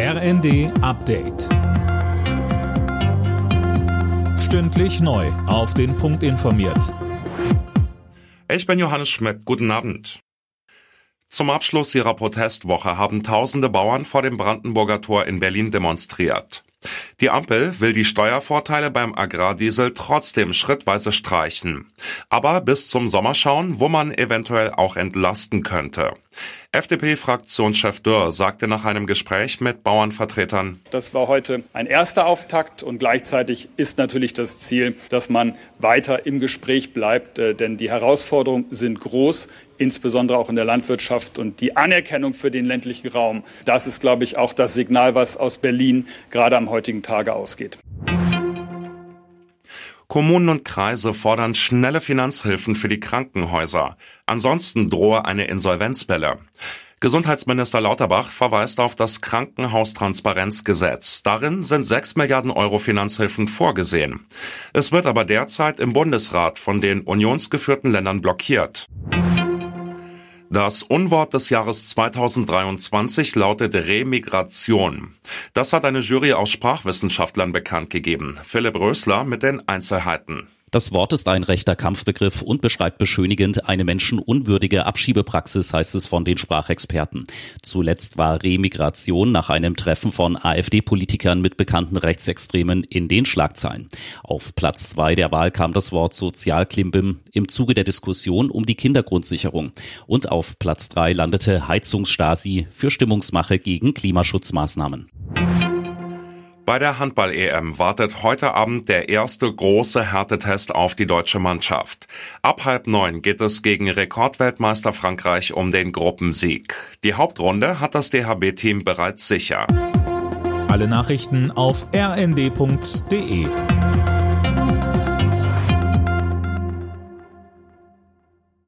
RND Update. Stündlich neu. Auf den Punkt informiert. Ich bin Johannes Schmidt. Guten Abend. Zum Abschluss ihrer Protestwoche haben tausende Bauern vor dem Brandenburger Tor in Berlin demonstriert. Die Ampel will die Steuervorteile beim Agrardiesel trotzdem schrittweise streichen. Aber bis zum Sommer schauen, wo man eventuell auch entlasten könnte. FDP-Fraktionschef Dürr sagte nach einem Gespräch mit Bauernvertretern, Das war heute ein erster Auftakt und gleichzeitig ist natürlich das Ziel, dass man weiter im Gespräch bleibt, äh, denn die Herausforderungen sind groß, insbesondere auch in der Landwirtschaft und die Anerkennung für den ländlichen Raum. Das ist, glaube ich, auch das Signal, was aus Berlin gerade am heutigen Tage ausgeht. Kommunen und Kreise fordern schnelle Finanzhilfen für die Krankenhäuser. Ansonsten drohe eine Insolvenzwelle. Gesundheitsminister Lauterbach verweist auf das Krankenhaustransparenzgesetz. Darin sind 6 Milliarden Euro Finanzhilfen vorgesehen. Es wird aber derzeit im Bundesrat von den unionsgeführten Ländern blockiert. Das Unwort des Jahres 2023 lautet Remigration. Das hat eine Jury aus Sprachwissenschaftlern bekannt gegeben. Philipp Rösler mit den Einzelheiten. Das Wort ist ein rechter Kampfbegriff und beschreibt beschönigend eine menschenunwürdige Abschiebepraxis, heißt es von den Sprachexperten. Zuletzt war Remigration nach einem Treffen von AfD-Politikern mit bekannten Rechtsextremen in den Schlagzeilen. Auf Platz zwei der Wahl kam das Wort Sozialklimbim im Zuge der Diskussion um die Kindergrundsicherung. Und auf Platz drei landete Heizungsstasi für Stimmungsmache gegen Klimaschutzmaßnahmen. Bei der Handball-EM wartet heute Abend der erste große Härtetest auf die deutsche Mannschaft. Ab halb neun geht es gegen Rekordweltmeister Frankreich um den Gruppensieg. Die Hauptrunde hat das DHB-Team bereits sicher. Alle Nachrichten auf rnd.de